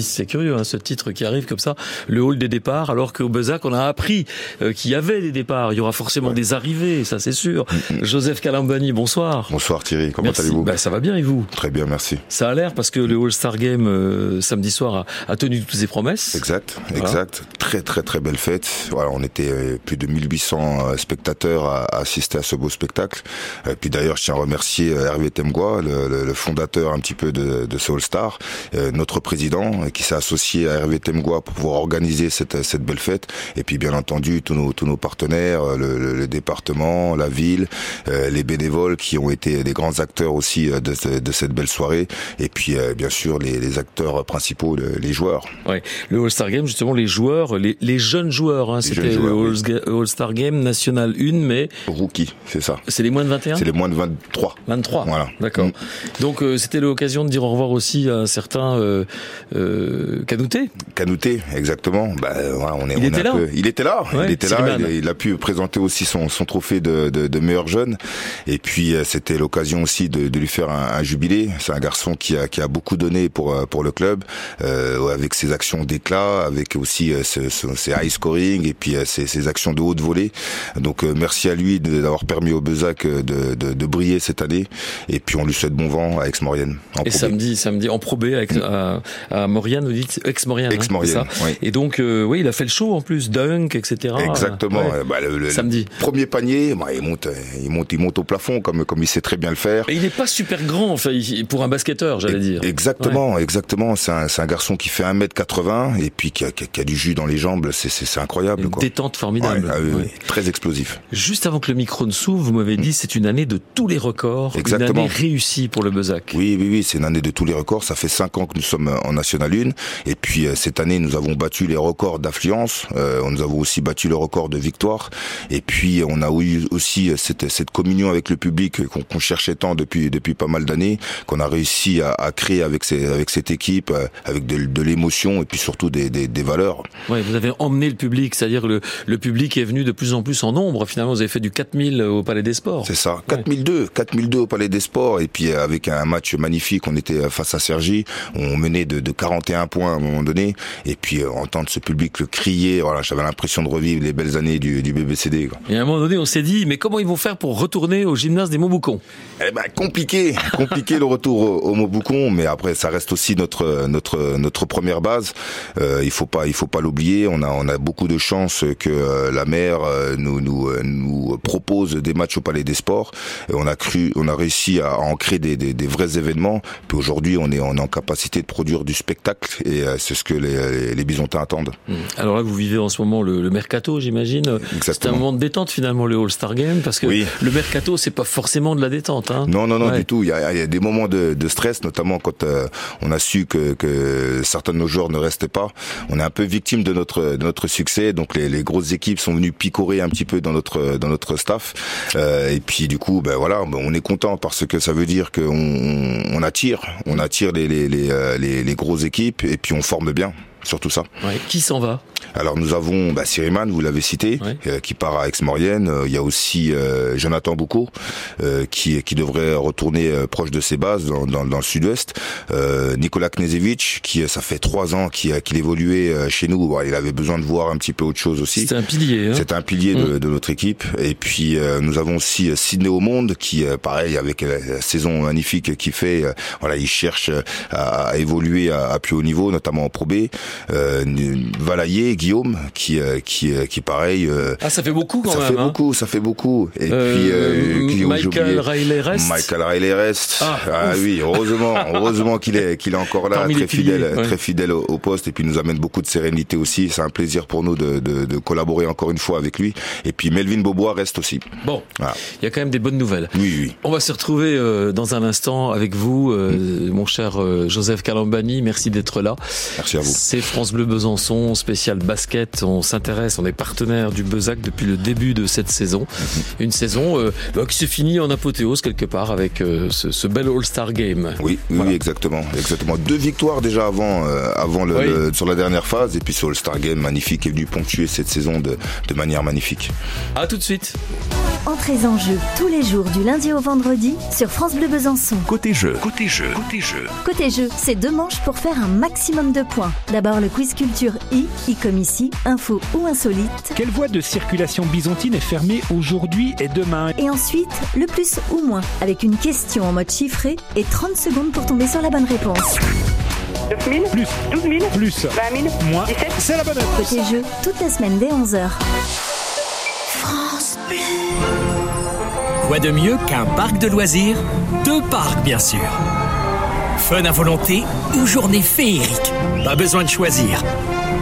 C'est curieux, hein, ce titre qui arrive comme ça, le hall des départs, alors qu'au Bezac, on a appris euh, qu'il y avait des départs. Il y aura forcément des arrivées, ça c'est sûr. Mm, mm. Joseph Calambani, bonsoir. Bonsoir Thierry, comment allez-vous ben, Ça va bien et vous? Très bien, merci. Ça a l'air parce que le All-Star Game euh, samedi soir a, tenu toutes ses promesses. Exact, exact. Très très très belle fête. Voilà, on était euh, plus de 1800 spectateurs à, assister à ce beau spectacle. Et puis d'ailleurs, je tiens à remercier Hervé Temgois, le, fondateur un petit peu de, de ce All-Star, notre président qui s'est associé à Hervé Temgois pour pouvoir organiser cette, cette belle fête. Et puis bien entendu tous nos, tous nos partenaires, euh, le, le, département, la ville, euh, les bénévoles qui ont été des grands acteurs aussi euh, de, de cette belle soirée. Et puis bien sûr les, les acteurs principaux, les joueurs. Ouais. Le All-Star Game, justement, les joueurs, les, les jeunes joueurs. Hein, C'était le All-Star Game national 1, mais... Rookie, c'est ça. C'est les moins de 21 C'est les moins de 23. 23 Voilà. D'accord. Mm. Donc c'était l'occasion de dire au revoir aussi à un certain euh, euh, Canouté. Canouté, exactement. Bah, on est, il, était là. il était là. il était là. Il, a pu présenter aussi son, son trophée de, de, de, meilleur jeune. Et puis euh, c'était l'occasion aussi de, de, lui faire un, un jubilé. C'est un garçon qui a, qui a beaucoup donné pour euh, pour le club, euh, avec ses actions d'éclat, avec aussi euh, ses, ses, high scoring et puis ses, ses, actions de haute volée. Donc merci à lui d'avoir permis au Bezac de, de, de, briller cette année. Et puis on lui souhaite bon vent à Aix-Maurienne. Et samedi, samedi en Pro B avec à, à Maurienne, vous dites ex-Maurienne. Ex-Maurienne. Oui. Et donc oui, il a fait le show en plus, dunk, etc. Exactement. Bah, le, Samedi. premier panier, bah, il monte, il monte, il monte au plafond comme comme il sait très bien le faire. Et il n'est pas super grand, enfin, pour un basketteur, j'allais dire. Exactement, exactement. C'est un, un, garçon qui fait 1m80 et puis qui a, qui a, du jus dans les jambes. C'est incroyable. Une quoi. détente formidable. Ah très explosif. Juste avant que le micro ne s'ouvre, vous m'avez dit c'est une année de tous les records. Exactement. Une année réussie pour le Bezac. Oui, oui, oui. C'est une année de tous les records. Ça fait 5 ans que nous sommes en National 1 et puis euh, cette année nous avons battu les records d'affluence. Euh, nous avons aussi battu le record de victoire. Et puis on a eu aussi cette, cette communion avec le public qu'on cherchait tant depuis depuis pas mal d'années, qu'on a réussi à, à, créer avec ces, avec cette équipe, euh, avec de, de l'émotion et puis surtout des, des, des valeurs. Ouais, vous avez emmené le public, c'est-à-dire le, le public est venu de plus en plus en nombre. Finalement, vous avez fait du 4000 au Palais des Sports. C'est ça, 4002, 4002 au Palais des Sports et puis avec un match magnifique, on était face à Sergi, on menait de, de 41 points à un moment donné et puis entendre ce public le crier, voilà, j'avais l'impression de revivre les belles années du, du BBCD. Quoi. Et à un moment donné, on s'est dit, mais comment ils vont faire pour retourner au gymnase des Montboucons? Eh ben, compliqué, compliqué le retour au, au Montboucon, mais après, ça reste aussi notre notre notre première base. Euh, il faut pas il faut pas l'oublier. On a on a beaucoup de chance que euh, la mer euh, nous nous euh, nous propose des matchs au Palais des Sports. Et on a cru, on a réussi à en créer des, des, des vrais événements. Puis aujourd'hui, on est on est en capacité de produire du spectacle et c'est ce que les, les Bisontins attendent. Mmh. Alors là, vous vivez en ce moment le, le mercato, j'imagine. C'est un moment de détente finalement le All-Star Game parce que oui. le mercato c'est pas forcément de la détente. Hein. Non non non ouais. du tout. Il y a, il y a des moments de, de stress, notamment quand euh, on a su que, que certains de nos joueurs ne restaient pas. On est un peu victime de notre de notre succès. Donc les, les grosses équipes sont venues picorer un petit peu dans notre dans notre staff. Euh, et puis du coup, ben voilà, ben, on est content parce que ça veut dire qu'on on attire, on attire les les, les les les grosses équipes et puis on forme bien sur tout ça. Ouais. Qui s'en va? Alors nous avons bah, Siriman, vous l'avez cité, ouais. euh, qui part à Aix-Maurienne. Euh, il y a aussi euh, Jonathan Boucault, qui, qui devrait retourner proche de ses bases dans, dans, dans le sud-ouest. Nicolas Knezevic, qui ça fait trois ans qu'il évoluait chez nous. Bon, il avait besoin de voir un petit peu autre chose aussi. C'est un pilier. Hein C'est un pilier de, mmh. de, notre équipe. Et puis nous avons aussi Sydney Monde, qui pareil avec la saison magnifique qu'il fait. voilà, il cherche à, à évoluer à, à, plus haut niveau, notamment en Pro B. Valaillé, Guillaume qui euh, qui qui pareil euh, ah ça fait beaucoup quand ça même fait hein. beaucoup ça fait beaucoup. Et euh, puis euh, Michael Riley Rest Michael Riley Rest ah, ah oui heureusement heureusement qu'il est qu'il est encore là Parmi très fidèle piliers, très fidèle au, au, poste. Et puis nous amène beaucoup de sérénité aussi. C'est un plaisir pour nous de, de, de, collaborer encore une fois avec lui. Et puis Melvin Bobois reste aussi. Bon voilà. il y a quand même des bonnes nouvelles. Oui oui. On va se retrouver euh, dans un instant avec vous euh, mmh. mon cher Joseph Calambani. Merci d'être là. Merci à vous France Bleu Besançon, spécial basket. On s'intéresse, on est partenaire du Bezac depuis le début de cette saison. Mhm. Une saison euh, bah, qui se finit en apothéose quelque part avec euh, ce, bel All-Star Game. Oui, oui, exactement, exactement. Deux victoires déjà avant, euh, avant le, sur la dernière phase, et puis ce All-Star Game magnifique est venu ponctuer cette saison de, de manière magnifique. À tout de suite. Entrez en jeu tous les jours du lundi au vendredi sur France Bleu Besançon. Côté jeu, côté jeu, côté jeu. Côté jeu, c'est deux manches pour faire un maximum de points. D'abord le quiz culture I, I comme ici, info ou insolite. Quelle voie de circulation byzantine est fermée aujourd'hui et demain? Et ensuite, le plus ou moins, avec une question en mode chiffré et 30 secondes pour tomber sur la bonne réponse. 9 000 Plus. 12 000 Plus. 20 000 Moins. 17 C'est la bonne réponse. Côté jeu, toute la semaine dès 11h. Quoi de mieux qu'un parc de loisirs? Deux parcs, bien sûr. Fun à volonté ou journée féerique Pas besoin de choisir.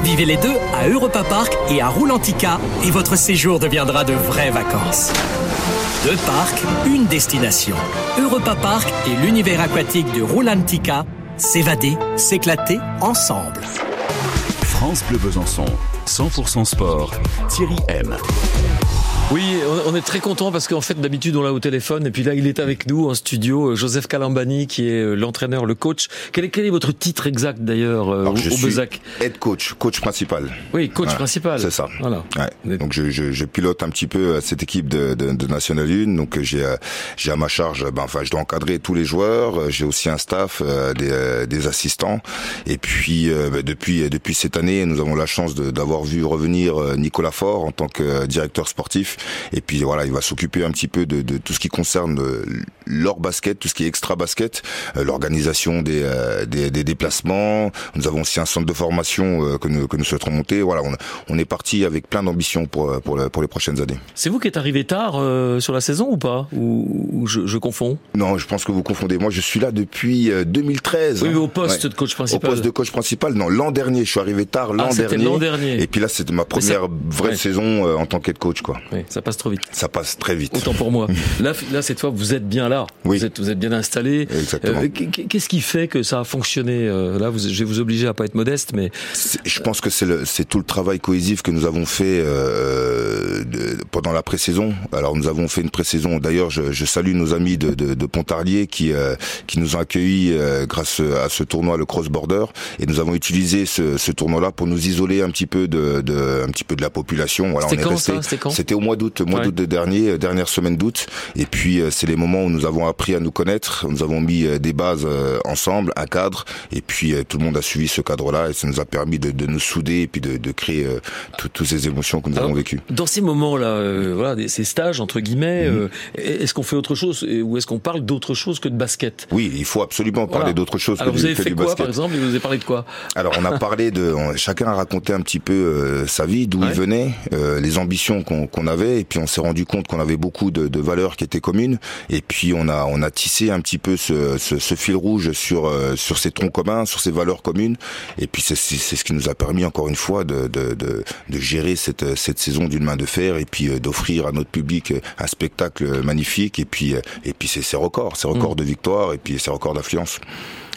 Vivez les deux à Europa Park et à Roulantica et votre séjour deviendra de vraies vacances. Deux parcs, une destination. Europa Park et l'univers aquatique de Roulantica. S'évader, s'éclater ensemble. France Bleu Besançon, 100% sport, Thierry M. Oui, on est très content parce qu'en fait d'habitude on l'a au téléphone et puis là il est avec nous en studio, Joseph Calambani qui est euh, l'entraîneur, le coach. Quel est, quel est votre titre exact d'ailleurs euh, au, je au suis Bezac? Head coach, coach principal. Oui, coach principal. C'est ça. Voilà. Ouais. Donc je, je, je, pilote un petit peu euh, cette équipe de, de, de National 1. Donc j'ai j'ai à ma charge, ben, enfin je dois encadrer tous les joueurs. J'ai aussi un staff, des, des assistants. Et puis ben, depuis depuis cette année, nous avons la chance d'avoir vu revenir Nicolas Faure en tant que directeur sportif et puis voilà, il va s'occuper un petit peu de, de, tout ce qui concerne euh, leur basket, tout ce qui est extra basket, euh, l'organisation des, euh, des, des, déplacements. Nous avons aussi un centre de formation que, nous, que nous souhaiterons monter. Voilà, on, on est parti avec plein d'ambitions pour, pour, pour les prochaines années. C'est vous qui êtes arrivé tard sur la saison ou pas? Ou, ou je, je, confonds? Non, je pense que vous confondez. Moi, je suis là depuis 2013. Oui, hein. au poste ouais. de coach principal. Au poste de coach principal. Non, l'an dernier, je suis arrivé tard l'an ah, dernier. dernier. Et puis là, c'était ma première vraie ouais. saison en tant qu'aide coach, quoi. Oui, ça passe trop vite. Ça passe très vite. Autant pour moi. là, là, cette fois, vous êtes bien là. Oui. Vous êtes, vous êtes bien installé. Exactement. Euh, Qu'est-ce qui fait que ça a fonctionné euh, Là, vous, je vais vous obliger à pas être modeste, mais je pense que c'est tout le travail cohésif que nous avons fait euh, pendant la pré-saison. Alors, nous avons fait une pré-saison. D'ailleurs, je, je, salue nos amis de, de, de Pontarlier qui euh, qui nous ont accueillis grâce à ce tournoi, le cross border, et nous avons utilisé ce, ce tournoi-là pour nous isoler un petit peu de, de un petit peu de la population. Voilà, on est resté. C'était au mois d'août, mois ouais. d'août dernier, dernière semaine d'août. Et puis c'est les moments où nous avons appris à nous connaître. Nous avons mis des bases ensemble, un cadre, et puis tout le monde a suivi ce cadre-là, et ça nous a permis de, de nous souder et puis de, de créer euh, toutes ces émotions que nous Alors, avons vécues. Dans ces moments-là, euh, voilà, ces stages entre guillemets, Mhm. euh, est-ce qu'on fait autre chose ou est-ce qu'on parle d'autre chose que de basket? Oui, il faut absolument parler d'autre chose que Alors du, vous avez que fait quoi basket. par exemple Vous avez parlé de quoi? Alors on a parlé de, on- chacun a raconté un petit peu euh, sa vie, d'où Ouais. il venait, euh, les ambitions qu'on qu'on avait, et puis on s'est rendu compte qu'on avait beaucoup de, de valeurs qui étaient communes, et puis on a on a tissé un petit peu ce, ce, ce fil rouge sur euh, sur ces troncs communs, sur ces valeurs communes, et puis c'est ce qui nous a permis encore une fois de de, de, de gérer cette cette saison d'une main de fer, et puis euh, d'offrir à notre public un spectacle magnifique, et puis euh, et puis c'est ces records, ces records de victoire, et puis ces records d'affluence.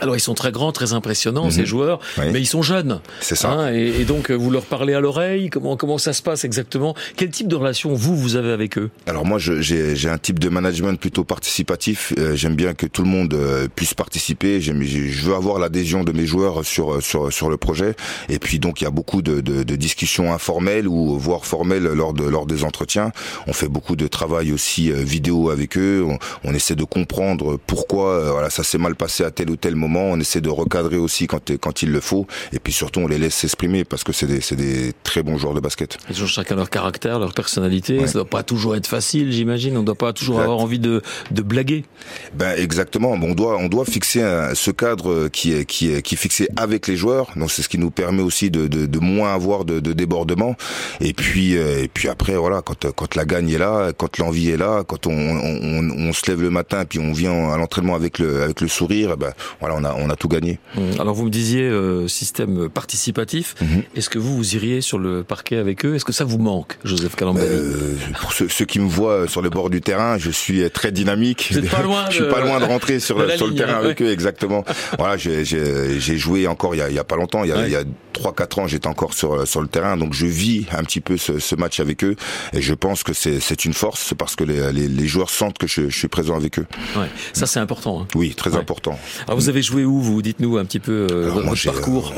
Alors ils sont très grands, très impressionnants Mhm. ces joueurs, Oui. mais ils sont jeunes. C'est ça. Hein, et, et donc vous leur parlez à l'oreille? Comment comment ça se passe exactement? Quel type de relation vous vous avez avec eux? Alors moi, j'ai un type de management plutôt participatif. Euh, J'aime bien que tout le monde euh, puisse participer. Je veux avoir l'adhésion de mes joueurs sur sur sur le projet. Et puis donc il y a beaucoup de, de, de discussions informelles ou voire formelles lors de lors des entretiens. On fait beaucoup de travail aussi euh, vidéo avec eux. On, on essaie de comprendre pourquoi voilà ça s'est mal passé à tel ou tel moment. On essaie de recadrer aussi quand quand il le faut. Et puis surtout on les laisse s'exprimer parce que c'est des des très bons joueurs de basket. Ils ont chacun leur caractère, leur personnalité. Ouais. Ça doit pas toujours être facile, j'imagine. On doit pas toujours Exact. avoir envie de de blaguer. Ben exactement. On doit on doit fixer un- ce cadre qui est qui est qui est fixé avec les joueurs. Donc c'est ce qui nous permet aussi de de, de moins avoir de, de débordements. Et puis euh, et puis après voilà quand quand la gagne est là, quand l'envie est là, quand on, on on on se lève le matin puis on vient à l'entraînement avec le avec le sourire, ben voilà on a on a tout gagné. Hum, Alors vous me disiez euh, système participatif. Mhm. Est-ce que vous vous iriez sur le parquet avec eux? Est-ce que ça vous manque, Joseph Calambani? Euh, pour ceux, ceux qui me voient sur le bord du terrain, je suis très dynamique. Vous pas loin je suis pas loin de rentrer sur, de le terrain ouais. avec eux, exactement. voilà, j'ai- joué encore il y a, il y a pas longtemps, il y a, Ouais. il y a 3-4 ans, j'étais encore sur sur le terrain, donc je vis un petit peu ce, ce match avec eux, et je pense que c'est c'est une force parce que les, les, les joueurs sentent que je, je, suis présent avec eux. Ouais, ça c'est important. Hein. Oui, très important. Alors vous avez joué où Vous? Dites-nous un petit peu euh, votre parcours.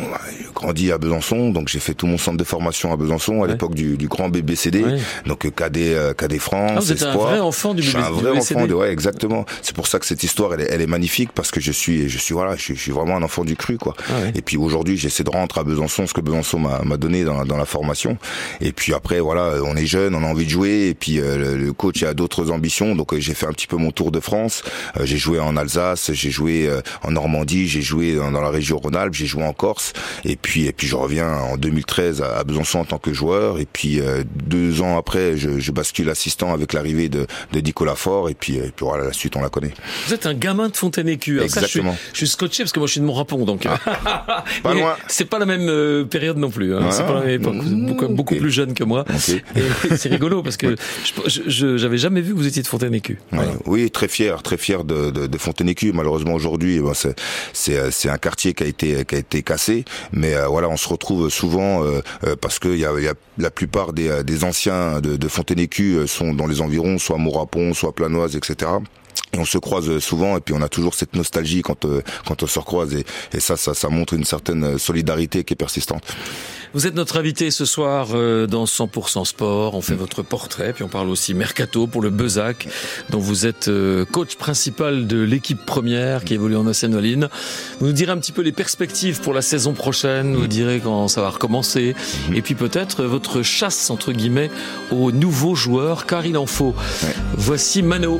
Euh, grandi à Besançon, donc j'ai fait tout mon centre de formation à Besançon à l'époque du, du grand BBCD, donc cadet cadet France. Ah, vous êtes Espoir. un vrai enfant du, je suis un vrai BBCD. enfant de ouais exactement. C'est pour ça que cette histoire elle est, elle est magnifique parce que je suis je suis voilà je suis, je suis vraiment un enfant du cru quoi. Ah ouais. Et puis aujourd'hui j'essaie de rentrer à Besançon ce que Besançon m'a donné dans, dans la formation. Et puis après voilà on est jeune, on a envie de jouer et puis euh, le, coach a d'autres ambitions donc euh, j'ai fait un petit peu mon tour de France. Euh, j'ai joué en Alsace, j'ai joué euh, en Normandie, j'ai joué dans, dans, la région Rhône-Alpes, j'ai joué en Corse et puis et puis je reviens en 2013 à, Besançon en tant que joueur et puis euh, deux ans après je, je bascule assistant avec l'arrivée de, de Nicolas Faure et puis, et puis voilà la suite on la connaît. Vous êtes un gamin de Fontaine-Écu. Exactement. Ça, je, suis, je, suis, scotché parce que moi je suis de Montrapon donc ah, pas loin. C'est pas la même euh, période non plus. Hein. Ah, c'est pas la même époque. Mmh, beaucoup, beaucoup okay. plus jeune que moi. Okay. c'est rigolo parce que je j'avais jamais vu que vous étiez de Fontaine-Écu. Voilà. Oui, très fier, très fier de, de, de Fontaine-Écu. Malheureusement aujourd'hui, ben, c'est c'est c'est un quartier qui a été qui a été cassé, mais euh, voilà, on se retrouve souvent euh, parce que y a, y a, la plupart des, anciens de, de Fontaine-Écu sont dans les environs, soit Morapon, soit Planoise, etc. Et on se croise souvent et puis on a toujours cette nostalgie quand euh, quand on se recroise et, et ça, ça ça montre une certaine solidarité qui est persistante. Vous êtes notre invité ce soir euh, dans 100% Sport. On fait votre portrait, puis on parle aussi mercato pour le Bezac, dont vous êtes euh, coach principal de l'équipe première qui évolue en Océanoline. Vous nous direz un petit peu les perspectives pour la saison prochaine. Vous direz quand ça va recommencer, et puis peut-être votre chasse entre guillemets aux nouveaux joueurs, car il en faut. Voici Mano.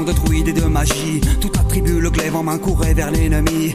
De druides et de magie. Toute la tribu, le glaive en main, courait vers l'ennemi.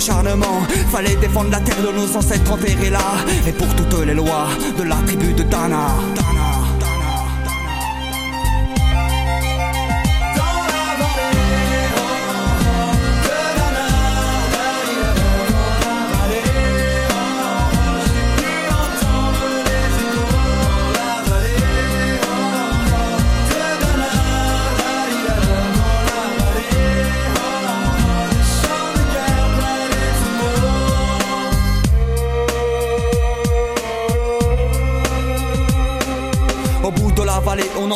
Fallait défendre la terre de nos ancêtres enterrés là. Et pour toutes les lois de la tribu de. Dana.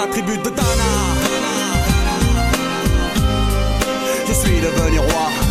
la tribu de Dana. Je suis devenu roi.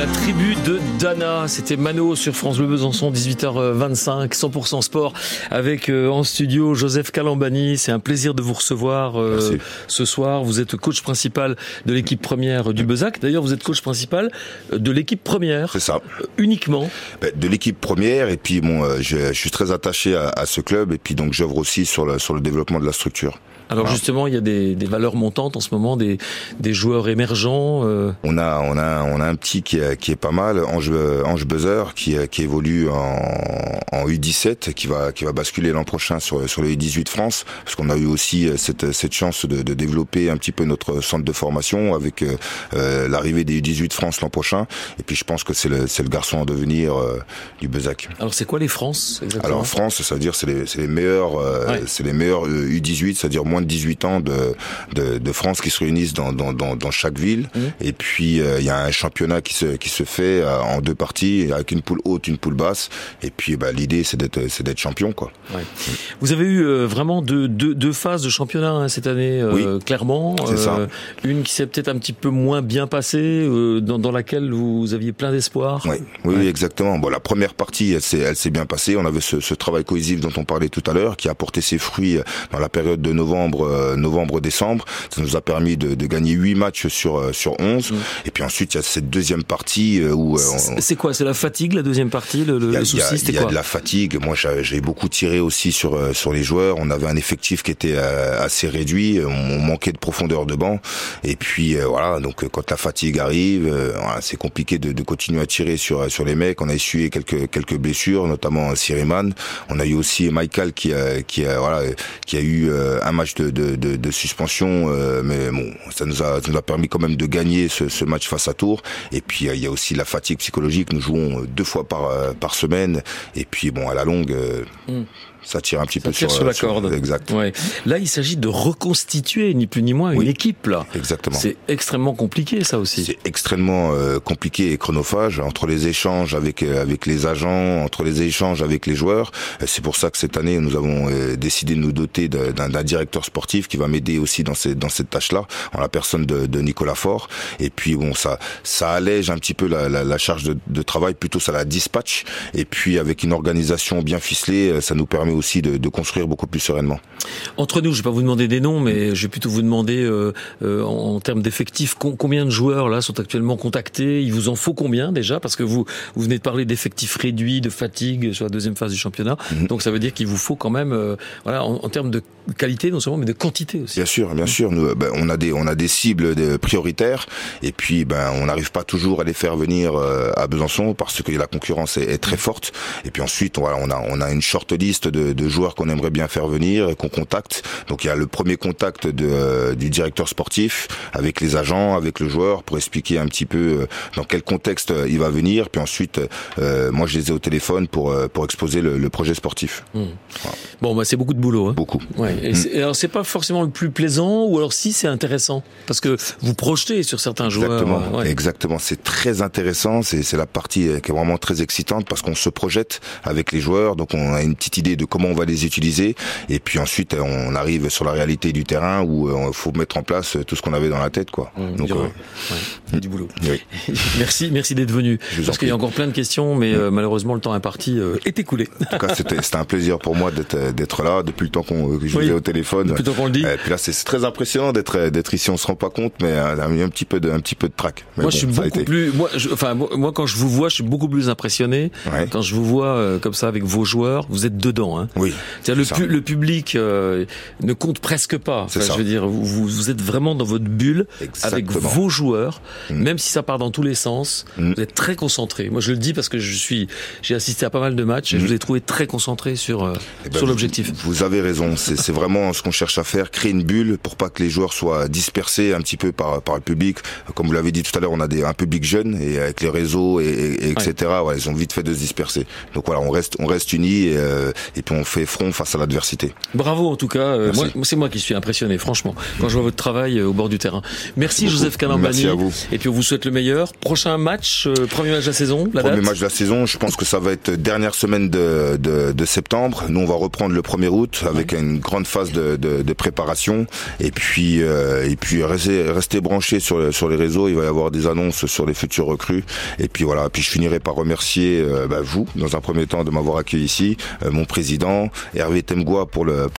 La tribu de Dana, c'était Mano sur France Bleu Besançon, 18h25, 100% sport, avec euh, en studio Joseph Calambani. C'est un plaisir de vous recevoir euh, ce soir. Vous êtes coach principal de l'équipe première du Bezac. D'ailleurs, vous êtes coach principal de l'équipe première C'est ça. euh, uniquement. Ben, de l'équipe première et puis bon, euh, je, je suis très attaché à, à ce club et puis donc j'œuvre aussi sur le sur le développement de la structure. Alors Voilà. justement, il y a des, des valeurs montantes en ce moment, des, des joueurs émergents. euh, On a on a on a un petit qui est, qui est pas mal, Ange Ange Buzzer qui qui évolue en, en U17 qui va qui va basculer l'an prochain sur sur le U18 France parce qu'on a eu aussi euh, cette cette chance de, de développer un petit peu notre centre de formation avec euh, euh, l'arrivée des U18 France l'an prochain et puis je pense que c'est le c'est le garçon à devenir euh, du Bezac. Alors c'est quoi les France exactement? Alors France, ça veut dire c'est les, c'est les meilleurs, euh, Ouais. c'est les meilleurs euh, U18, c'est-à-dire moins de 18 ans de, de, de France qui se réunissent dans, dans, dans, dans chaque ville. Mhm. Et puis euh, il y a un championnat qui se, qui se fait euh, en deux parties, avec une poule haute, une poule basse. Et puis bah, l'idée c'est d'être, c'est d'être champion quoi. Ouais. Vous avez eu euh, vraiment deux, deux, deux phases de championnat hein, cette année, clairement. ça. Une qui s'est peut-être un petit peu moins bien passée, dans, dans laquelle vous aviez plein d'espoir. Oui, oui, exactement. Bon, la première partie, elle s'est, elle s'est bien passée. On avait ce, ce travail cohésif dont on parlait tout à l'heure, qui a porté ses fruits dans la période de novembre, euh, novembre-décembre. Ça nous a permis de, de gagner huit matchs sur euh, sur 11 Et puis ensuite, il y a cette deuxième partie euh, où euh, C'est quoi? C'est la fatigue, la deuxième partie? Le, le- a, le il y a- souci, il c'était y a quoi? de la fatigue. Moi, j'ai beaucoup tiré aussi sur euh, sur les joueurs. On avait un effectif qui était euh, assez réduit. On, manquait de profondeur de banc. Et puis euh, voilà. Donc euh, quand la fatigue arrive, euh, voilà, c'est compliqué de, de continuer à tirer sur sur les mecs. On a essuyé quelques quelques blessures, notamment Siriman. On a eu aussi Michael qui a qui a voilà qui a eu euh, un match de de, suspension. euh, mais bon, ça nous a permis quand même de gagner ce, match face à Tours. Et puis euh, il y a aussi la fatigue psychologique. Nous jouons euh, deux fois par semaine. Et puis bon, à la longue, Mm. Ça tire un petit Ça peu tire sur, sur la sur- corde. Exact. Ouais. Là, il s'agit de reconstituer, ni plus ni moins, une équipe. là. Exactement. C'est extrêmement compliqué, ça aussi. C'est extrêmement euh, compliqué et chronophage entre les échanges avec euh, avec les agents, entre les échanges avec les joueurs. Euh, C'est pour ça que cette année nous avons euh, décidé de nous doter d'un directeur sportif qui va m'aider aussi dans ces dans cette tâche-là, en la personne de, de Nicolas Faure. Et puis bon, ça ça allège un petit peu la, la, la charge de, de travail, plutôt ça la dispatche. Et puis avec une organisation bien ficelée, euh, ça nous permet aussi de, de construire beaucoup plus sereinement. Entre nous, je vais pas vous demander des noms, mais je vais plutôt vous demander, euh, euh, en, en termes d'effectifs, com- combien de joueurs là sont actuellement contactés? Il vous en faut combien déjà? Parce que vous vous venez de parler d'effectifs réduits, de fatigue sur la deuxième phase du championnat. Mhm. Donc ça veut dire qu'il vous faut quand même, euh, voilà, en, en termes de qualité non seulement, mais de quantité aussi. Bien sûr, bien sûr. Nous, ben, on a des, on a des cibles de- prioritaires, et puis ben, on n'arrive pas toujours à les faire venir à Besançon parce que la concurrence est, est très forte. Et puis ensuite, voilà, on a, on a une short liste de, de joueurs qu'on aimerait bien faire venir, et qu'on contacte. Donc il y a le premier contact de, euh, du directeur sportif avec les agents, avec le joueur, pour expliquer un petit peu euh, dans quel contexte euh, il va venir. Puis ensuite, euh, moi, je les ai au téléphone pour euh, pour exposer le, le projet sportif. Bon, bah c'est beaucoup de boulot. Hein. Beaucoup. Ouais. Et et alors c'est pas forcément le plus plaisant, ou alors si c'est intéressant, parce que vous projetez sur certains joueurs. Exactement, euh, ouais. exactement. C'est très intéressant. C'est c'est la partie euh, qui est vraiment très excitante parce qu'on se projette avec les joueurs, donc on a une petite idée de comment on va les utiliser, et puis ensuite euh, on arrive sur la réalité du terrain où il faut mettre en place euh, tout ce qu'on avait dans la tête, quoi. Mmh, donc euh, ouais. Du boulot. oui. merci, merci d'être venu. Je Parce qu'il y a encore plein de questions, mais euh, malheureusement le temps imparti euh, est écoulé. En tout cas, c'était un plaisir pour moi d'être euh, là depuis le temps qu'on que je Oui. vous ai au téléphone. Depuis le temps qu'on le dit. Et puis là, c'est très impressionnant d'être euh, d'être ici. On se rend pas compte, mais euh, y a un petit peu de un petit peu de trac. Moi, bon, je suis beaucoup été. plus. Moi, je- enfin, moi, moi, quand je vous vois, je suis beaucoup plus impressionné. Ouais. Quand je vous vois euh, comme ça avec vos joueurs, vous êtes dedans. Hein. Oui. Le, pu, le, public euh, ne compte presque pas. Enfin, je veux dire, vous, vous, êtes vraiment dans votre bulle Exactement. avec vos joueurs, mm. même si ça part dans tous les sens. Mm. Vous êtes très concentré. Moi, je le dis parce que je suis, j'ai assisté à pas mal de matchs et je mm. vous ai trouvé très concentré sur euh, eh ben, sur l'objectif. Vous, vous, avez raison. C'est vraiment ce qu'on cherche à faire, créer une bulle pour pas que les joueurs soient dispersés un petit peu par par le public. Comme vous l'avez dit tout à l'heure, on a des, un public jeune et avec les réseaux et, et etc. Ouais, ils ont vite fait de se disperser. Donc voilà, on reste on reste unis et, euh, et puis on fait front face à l'adversité. Bravo en tout cas. Euh, moi, c'est moi qui suis impressionné, franchement, quand je vois votre travail euh, au bord du terrain. Merci, Joseph Calambani. Merci à vous. Et puis on vous souhaite le meilleur. Prochain match, premier match de la saison. La premier match de la saison. Je pense que ça va être dernière semaine de, de, de septembre. Nous, on va reprendre le 1er août avec une grande phase de, de, de préparation. Et puis et puis restez, restez branchés sur sur les réseaux. Il va y avoir des annonces sur les futurs recrues. Et puis voilà. Puis je finirai par remercier bah, vous dans un premier temps de m'avoir accueilli ici, mon président Hervé Temgois pour le